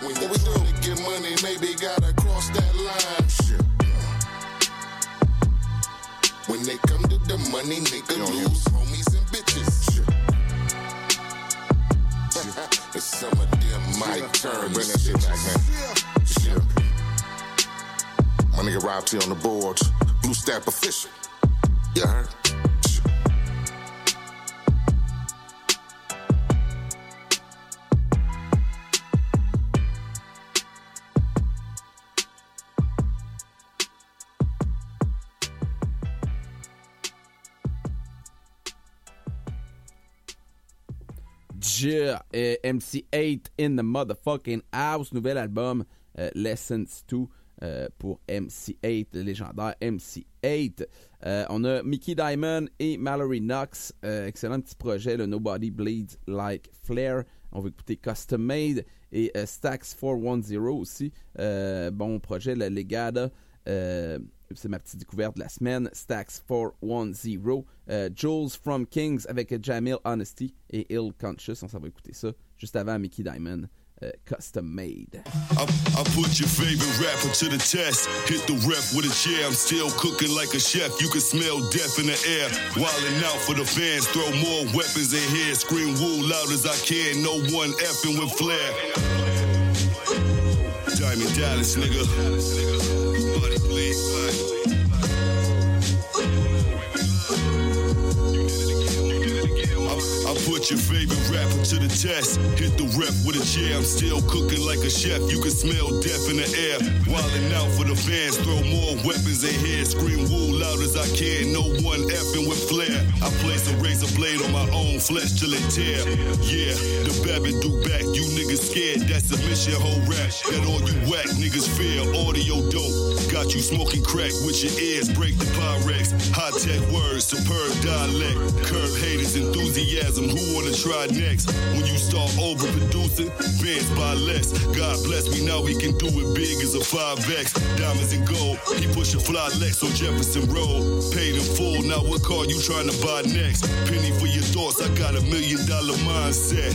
when you we trying to get money, maybe gotta cross that line. Shit. When they come to the money, nigga lose homies and bitches. Shit. and some of them might turn Bring that shit back, man. Shit. My nigga Rob T on the boards. Blue Stamp Official. You euh, MC8 in the motherfucking house, nouvel album euh, Lessons 2 euh, pour MC8, le légendaire MC8. Euh, on a Mickey Diamond et Mallory Knox, excellent petit projet, le Nobody Bleeds Like Flair. On va écouter Custom Made et Stax 410 aussi. Bon projet, le Legada. C'est ma petite découverte de la semaine. Stax 410. Euh, Jules from Kings avec Jamil Honesty et Ill Conscious. On s'en va écouter ça juste avant Mickey Diamond. Euh, custom made. I, I put your favorite rapper to the test. Hit the rep with a chair. I'm still cooking like a chef. You can smell death in the air. Wildin' out for the fans. Throw more weapons in here. Scream woo loud as I can. No one effing with flair. Diamond Dallas, nigga. Body bleed, I put your favorite rapper to the test. Hit the rep with a chair. I'm still cooking like a chef. You can smell death in the air. Wildin' out for the fans. Throw more weapons in here. Scream woo loud as I can. No one effing with flair. I place a razor blade on my own flesh till it tear. Yeah, the Babbitt do back. You niggas scared. That's a mission whole rap. That all you whack niggas fear. Audio dope. Got you smoking crack with your ears. Break the Pyrex. High tech words. Superb dialect. Curb haters. Enthusiasm. Who wanna try next? When you start overproducing, fans buy less. God bless me, now we can do it big as a 5X. Diamonds and gold, he push a fly Lex on Jefferson Road. Paid in full, now what car you trying to buy next? Penny for your thoughts, I got a million dollar mindset.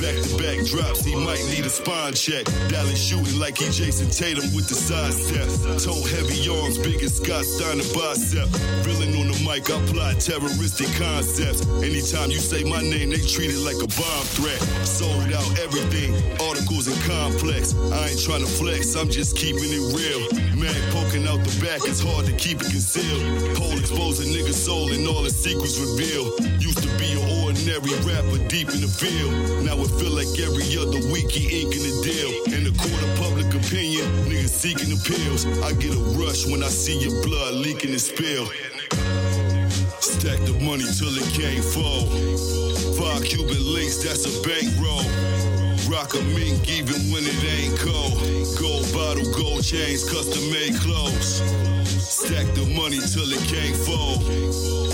Back to back drops, he might need a spine check. Dallas shooting like he Jayson Tatum with the side step. Toe heavy arms, big as Scott Steiner bicep. Villain on the mic, I apply terroristic concepts. Anytime you say my name, they treat it like a bomb threat. Sold out everything, articles and complex. I ain't trying to flex, I'm just keeping it real. Man poking out the back, it's hard to keep it concealed. Pole expose a nigga's soul and all the secrets revealed. Used to be an ordinary rapper deep in the field. Now it feel like every other week he inking a deal. In the court of public opinion, niggas seeking appeals. I get a rush when I see your blood leaking and spill. Stack the money till it can't fall. Five Cuban links, that's a bankroll. Rock a mink even when it ain't cold. Gold bottle, gold chains, custom made clothes. Stack the money till it can't fall.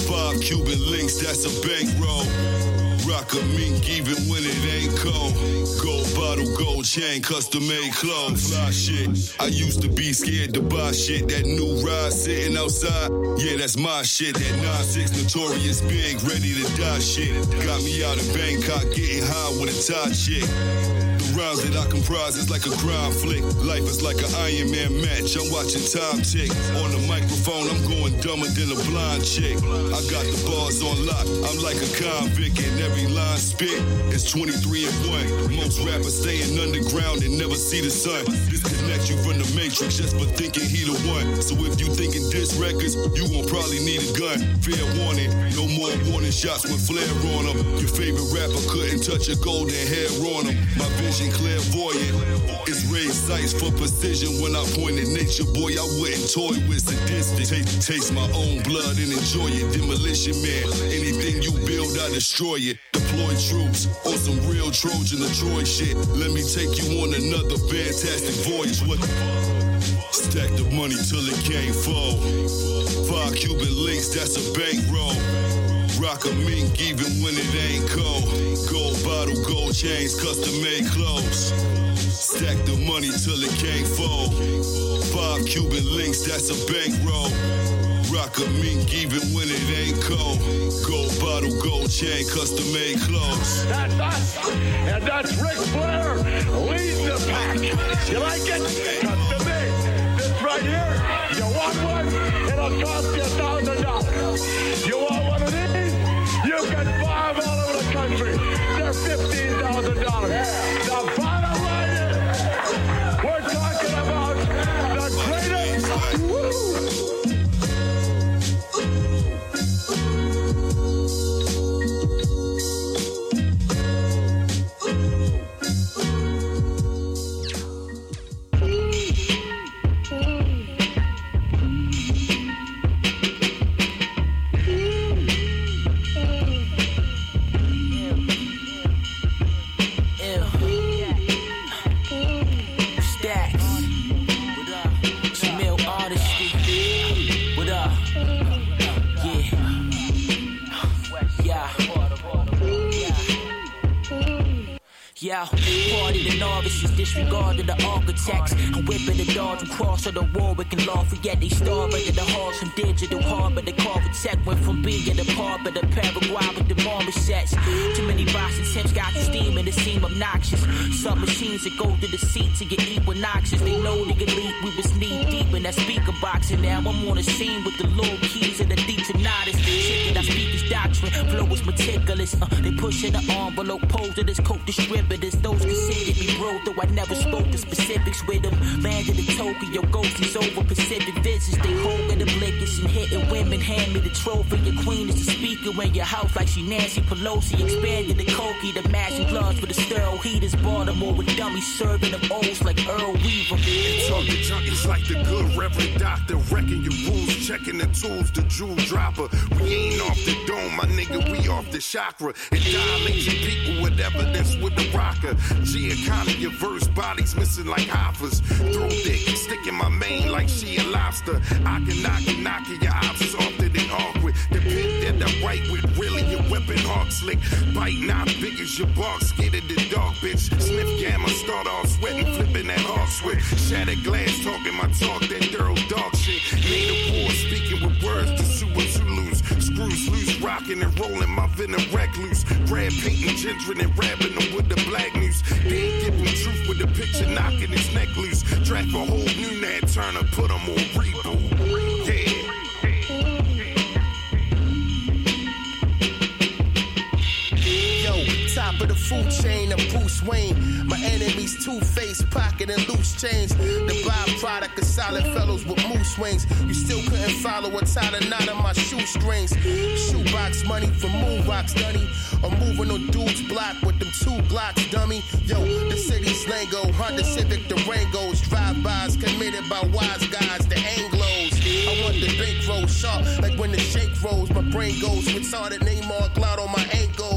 Five Cuban links, that's a bankroll. Rock a mink even when it ain't cold. Gold bottle, gold chain, custom made clothes. Fly shit. I used to be scared to buy shit. That new ride sitting outside. Yeah, that's my shit. That 9-6 notorious big, ready to die shit. Got me out of Bangkok getting high with a tie chick. Rhymes that I comprise is like a crime flick. Life is like an Iron Man match. I'm watching time tick. On the microphone, I'm going dumber than a blind chick. I got the bars on lock. I'm like a convict, and every line spit is 23 and 1. Most rappers staying underground and never see the sun. Disconnect you from the matrix just for thinking he the one. So if you thinking diss records, you won't probably need a gun. Fair warning, no more warning shots with flare on them. Your favorite rapper couldn't touch a golden hair on him. My vision clairvoyant. It's raised sights for precision. When I point at nature, boy, I wouldn't toy with sadistic. Taste, taste my own blood and enjoy it. Demolition man, anything you build, I destroy it. Deploy troops on some real Trojan or Troy shit. Let me take you on another fantastic voyage. What the Stack the money till it can't fall. Five Cuban links, that's a bankroll. Rock a mink even when it ain't cold. Gold bottle, gold chains, custom made clothes. Stack the money till it can't fall. Five Cuban links, that's a bankroll. Rock a mink even when it ain't cold. Gold bottle, gold chain, custom made clothes. That's us, and that's Ric Flair leads the pack. You like it? Custom made. This right here, you want one? It'll cost you a thousand dollars. You want $15,000. The bottom line is, we're talking about the greatest. Woo! Yeah. Party the novices, disregarded the architects. I'm whipping the dodge and cross of the Warwick and Lafayette. They starving in the halls from digital harbor. The carpet tech went from being the part of the Paraguay with the marmosets. Too many boxing tips got the steam and it seem obnoxious. Some machines that go through the seats to get equinoxes. They know the elite, we was knee deep in that speaker box. And now I'm on the scene with the low keys and the Detroitis. Shit that I speak is doctrine, flow is meticulous. Uh, they pushing the envelope, pose to this coke distributors. Those considered me bro, though I never spoke the specifics with them. Landed in Tokyo, ghosties over Pacific visits. They holding the blickers and hitting women. Hand me the trophy. Your queen is the speaker in your house like she Nancy Pelosi. Expanded the Cokie, the matching gloves for the sterile heaters. Baltimore with dummies serving them O's like Earl Weaver. Talking junkies like the good Reverend Doctor, wrecking your rules checking the tools, the jewel dropper. We ain't off the dome, my nigga, we off the chakra. It dilates your people with evidence with the rocker. Giacana, your verse bodies missing like hoppers. Throw dick, stick in my main like she a lobster. I can knock it, knock it, your options often and awkward. The pit that I white with really your weapon hawk slick. Bite not big as your bark, scared of the dog, bitch. Sniff gamma, start off sweating, flipping that hawk switch. Shattered glass, talking my talk, that thorough dog shit. Made a war, speaking with words to sue you loose, rocking and rolling, my venom loose. Grab painting, gentrin' and rapping them with the black news. They ain't giving truth with the picture, knocking his neck loose. Track a whole new Nat Turner, put him on reboot. Top of the food chain, I'm Bruce Wayne. My enemies two-faced, pocket and loose chains. The byproduct of solid fellows with moose wings. You still couldn't follow what's out of nine of my shoestrings. Shoebox money for moon rocks, dunny. Or moving on dudes block with them two blocks, dummy. Yo, the city's lingo, Honda Civic Durangos. Drive-bys committed by wise guys, the Anglos. I want the bankroll sharp, like when the shake rolls. My brain goes retarded, name all cloud on my ankles.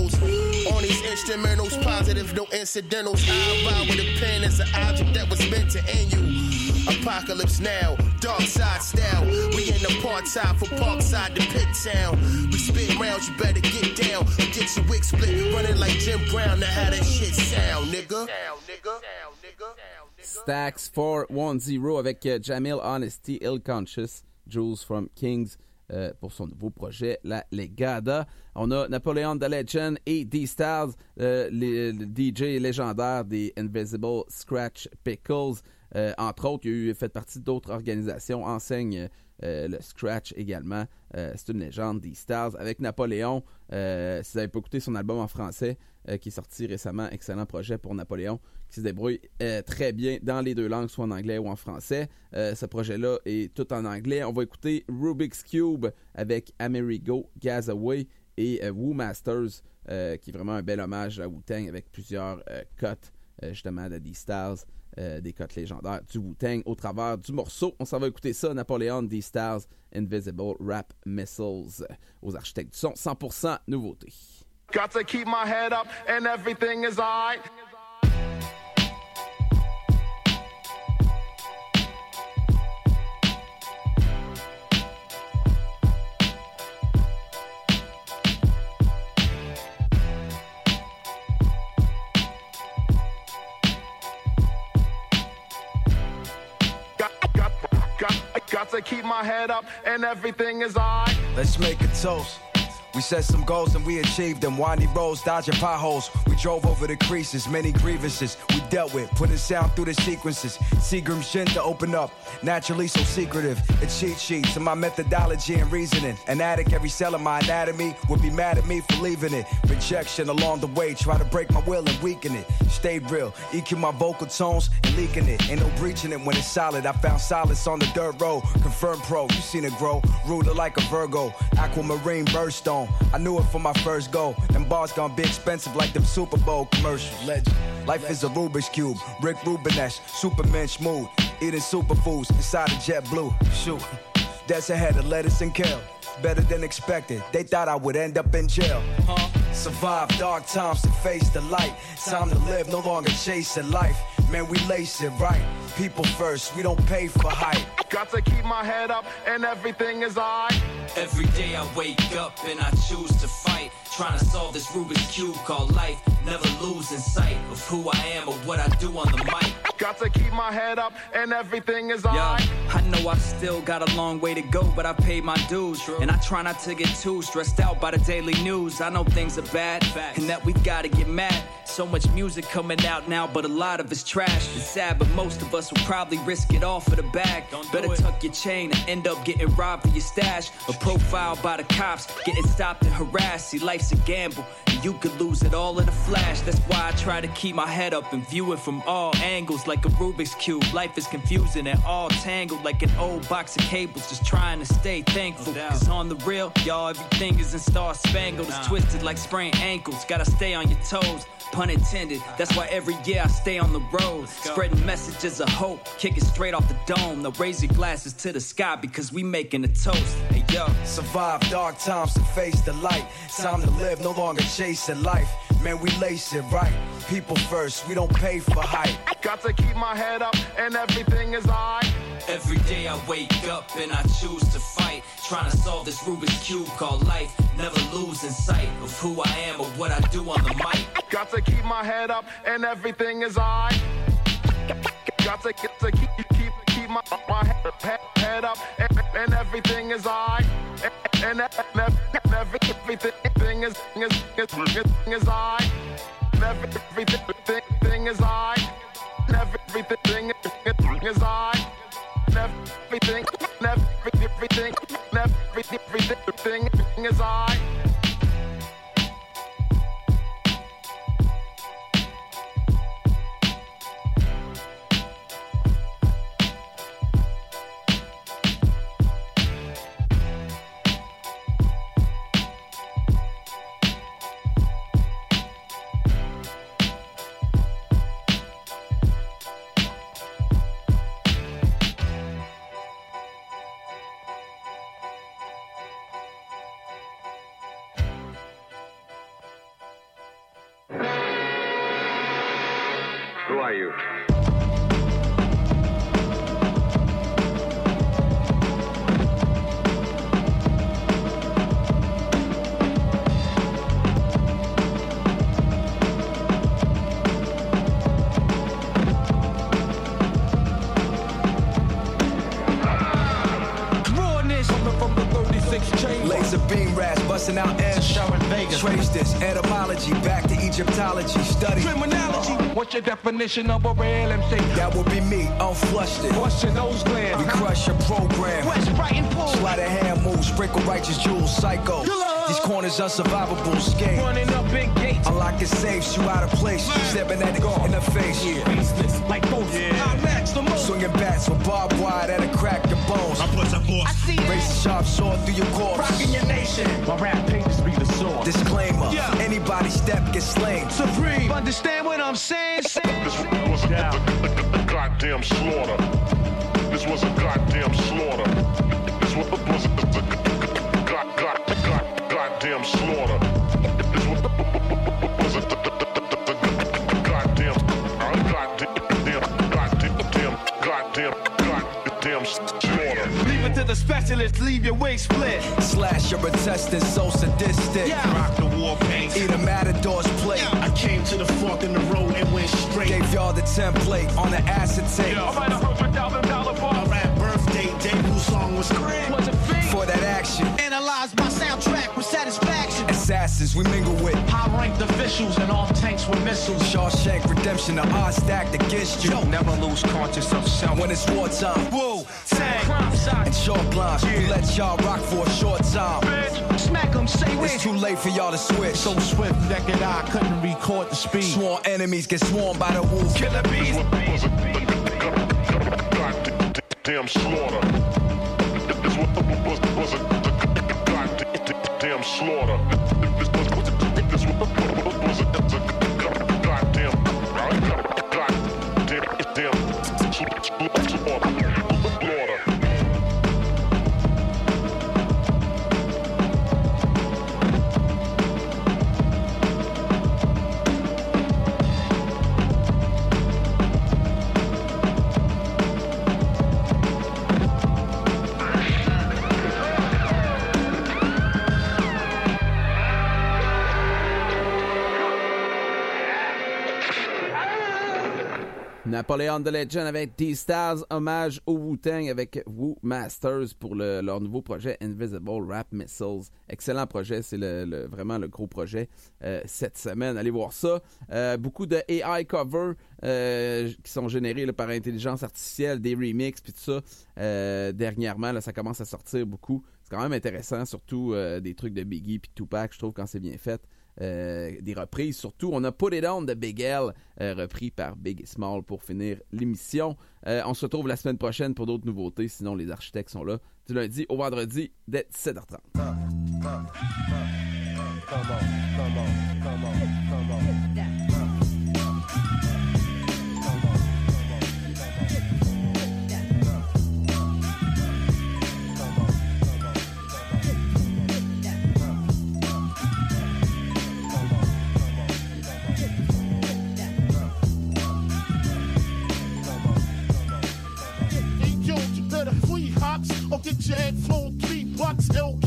Instrumentals, positive, no incidentals. I ride with a pen as an object that was meant to end you. Apocalypse now, dark side style. We in apartheid for Parkside to Pit Town. We spit rounds, you better get down. Get your wig split, running like Jim Brown. Now how that shit sound, nigga. Stacks 410 avec euh, Jamil Honesty, Ill Conscious, Jules from Kings euh, pour son nouveau projet, La Legada. On a Napoleon the Legend et D-Styles, euh, le DJ légendaire des Invisible Scratch Pickles. Euh, entre autres, il a eu fait partie d'autres organisations, enseigne le Scratch également. C'est une légende des Stars avec Napoléon. Si vous n'avez pas écouté son album en français qui est sorti récemment, excellent projet pour Napoléon qui se débrouille euh, très bien dans les deux langues, soit en anglais ou en français. Euh, ce projet-là est tout en anglais. On va écouter Rubik's Cube avec Amerigo, Gazaway et euh, Woo Masters, qui est vraiment un bel hommage à Wu-Tang avec plusieurs euh, justement de D-Styles. Euh, des cotes légendaires du Wu-Tang au travers du morceau. On s'en va écouter ça, Napoléon, D-Stars, Invisible Rap Missiles, aux architectes du son, 100% nouveauté. Got to keep my head up and everything is alright. Got, to keep my head up and everything is alright. Let's make a toast. We set some goals and we achieved them. Windy roads, dodging potholes. We drove over the creases, many grievances we dealt with. Putting sound through the sequences. Seagram's gin to open up. Naturally so secretive. A cheat sheet to my methodology and reasoning. An addict, every cell of my anatomy would be mad at me for leaving it. Rejection along the way, try to break my will and weaken it. Stayed real, EQ my vocal tones and leaking it. Ain't no breaching it when it's solid. I found solace on the dirt road. Confirmed pro, you seen it grow. Ruler like a Virgo. Aquamarine birthstone. I knew it from my first go. Them bars gonna be expensive like them Super Bowl commercials. Legend. Life is a Rubik's Cube. Rick Rubenesh, Superman schmood. Eating superfoods inside a jet blue. Shoot. That's ahead of lettuce and kale. Better than expected. They thought I would end up in jail. Huh? Survive dark times to face the light. Time to live, no longer chasing life. Man, we lace it right. People first, we don't pay for hype. Got to keep my head up and everything is alright. Every day I wake up and I choose to fight. Trying to solve this Rubik's Cube called life. Never losing sight of who I am or what I do on the mic. Got to keep my head up and everything is Yo, alright. I know I still got a long way to go, but I paid my dues. And I try not to get too stressed out by the daily news. I know things are bad and that we gotta get mad. So much music coming out now, but a lot of it's trash. It's sad, but most of us will probably risk it all for the bag. Better tuck your chain and end up getting robbed for your stash. A profile by the cops, getting stopped and harassed. See, life's a gamble. And you could lose it all in a flash. That's why I try to keep my head up and view it from all angles like a Rubik's Cube. Life is confusing and all tangled like an old box of cables. Just trying to stay thankful. Cause on the real, y'all, everything is in star spangled. It's twisted like sprained ankles. Gotta stay on your toes. Pun intended. That's why every year I stay on the road. Spreading messages of hope. Kick it straight off the dome. Now raise your glasses to the sky because we making a toast. Hey yo. Survive dark times to face the light. Time to live, no longer chasing life. Man, we lace it right. People first, we don't pay for hype. Got to keep my head up and everything is alright. Every day I wake up and I choose to fight. Trying to solve this Rubik's Cube called life. Never losing sight of who I am or what I do on the mic. Got to keep my head up and everything is alright. Got to, get to keep, keep, keep my, my head, head, up and, and everything is alright. And, and, and, and every, everything is, is, is, is, is alright. And every, everything is alright. Everything is, alright. Everything, everything, and everything, everything is alright. Laser beam rats busting out air. Shower Vegas. Trace this etymology back to Egyptology. Study criminology. What's your definition of a real MC? That would be me, unflushed it. What's your nose gland? We crush your program. West Brighton Pool. Sleight of hand moves, sprinkle righteous jewels, psycho. These corners unsurvivable, skate. Running up big gates. Unlocking safes, you out of place. Stepping at it in the face. Yeah. Business like ghosts. I match the most. Swinging bats with barbed wire that'll crack your bones. I put some force. I see that. Raise sharp sword through your corpse. Rocking your nation. My rap pages be the sword. Disclaimer. Yeah. Anybody step gets slain. Supreme. Understand what I'm saying? This was a, a- a- a goddamn slaughter. This was a goddamn slaughter. Specialist. Leave your wig split. Slash your intestines so sadistic. Yeah. Rock the war paint. Eat a matador's plate. I came to the fork in the road and went straight. Gave y'all the template on the acetate. I write a hundred thousand dollar bar. My rap birthday debut song was great. Was a fiend. For that action. Analyze my soundtrack. Assassins we mingle with. High ranked officials and off tanks with missiles. Shawshank redemption, the odds stacked against you. Never lose conscious of self. When it's wartime. Whoa, tag, crime side. And chalk lines. We let y'all rock for a short time. Bitch, smack 'em, say It's which. too late for y'all to switch. So swift, naked eye couldn't record the speed. Sworn enemies get swarmed by the wolf. Killer bees. was a goddamn slaughter. This was, was, was a goddamn slaughter. Napoléon the Legend avec D-Stars, hommage au Wu-Tang avec Wu Masters pour le- leur nouveau projet Invisible Rap Missiles. Excellent projet, c'est vraiment le gros projet euh, cette semaine. Allez voir ça. Euh, beaucoup de AI covers euh, qui sont générés par intelligence artificielle, des remixes puis tout ça. Dernièrement, là, ça commence à sortir beaucoup. C'est quand même intéressant, surtout des trucs de Biggie puis Tupac, je trouve, quand c'est bien fait. Euh, des reprises. Surtout, on a Put It On de Big L, euh, repris par Big Small pour finir l'émission. Euh, on se retrouve la semaine prochaine pour d'autres nouveautés. Sinon, les architectes sont là du lundi au vendredi dès 7h30. Hey, or get your head flown three blocks. L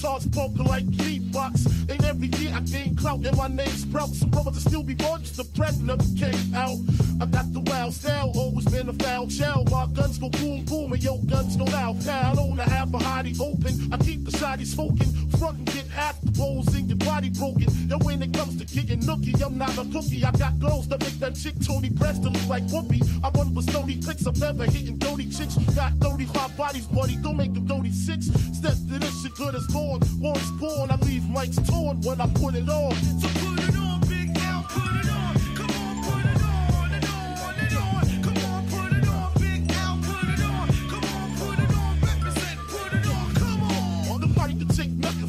sauce spoken like beatbox. And every year I gain clout and my name sprouts. Some brothers still be born just the pregnant came out. I got the wild style, always been a foul shell. My guns go boom boom and yo guns go loud pow. I don't have a hottie open. I keep the shotty smoking. Front and get half the in your body broken. And when it comes to kicking nookie, I'm not a cookie. I got girls that make that chick Toni Braxton look like Whoopi. I run with stony clicks, I'm never hitting dirty chicks. Got 35 bodies, buddy, don't make them 36. Step to this shit good as gone. Once born, I leave mics torn when I put it on. So put it on, put it on. Come on, put it on, and on, and on. Come on, put it on, Big L, put it on. Come on, put it on, represent, put it on, come on. On the mic to take nothing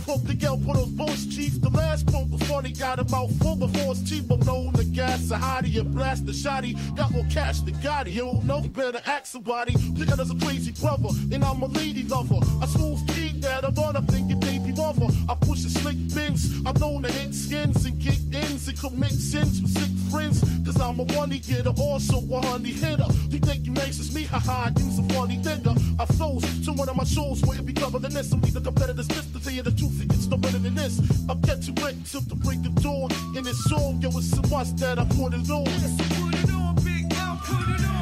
the. The last pump before they got a mouth full of horse cheap. I'm the gas, a hottie, and blast the shotty. Got more cash than Gotti. You don't know, better ask somebody. Because there's a crazy brother, and I'm a lady lover. I smooth that I run up in I push a slick Benz. I'm known to hit skins and kick ins and commit sins with sick friends. Cause I'm a money getter, also a honey hitter. You think you as me? Haha, you's a funny nigga. I flows to one of my shows where it be covered than this. I'm the competitors miss to tell you the truth, it gets no better than this. I'm getting wet till the break of dawn. In this song, yo, it's so much that I put it on. Put it on, Big L, put it on,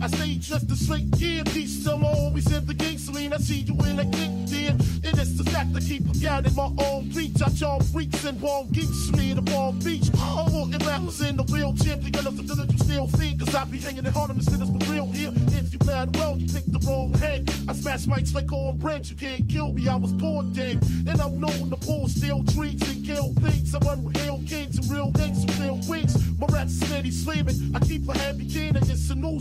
I stay just a straight gear. Peace, I'm always in the gasoline. I see you in a kick dear. It is the fact I keep forgetting my own reach. I charm freaks and bomb geeks, me in the Palm Beach. I'm walking rappers in the real champion of the village. You still think, cause I be hanging in Harlem instead of for real here. If you plan well, you pick the wrong head. I smash mics like on branch. You can't kill me, I was born dead. And I'm known to pull steel trees and kill things. I run with hell kings and real gangs with real wings. My rats steady slaving. I keep a heavy can and it's a new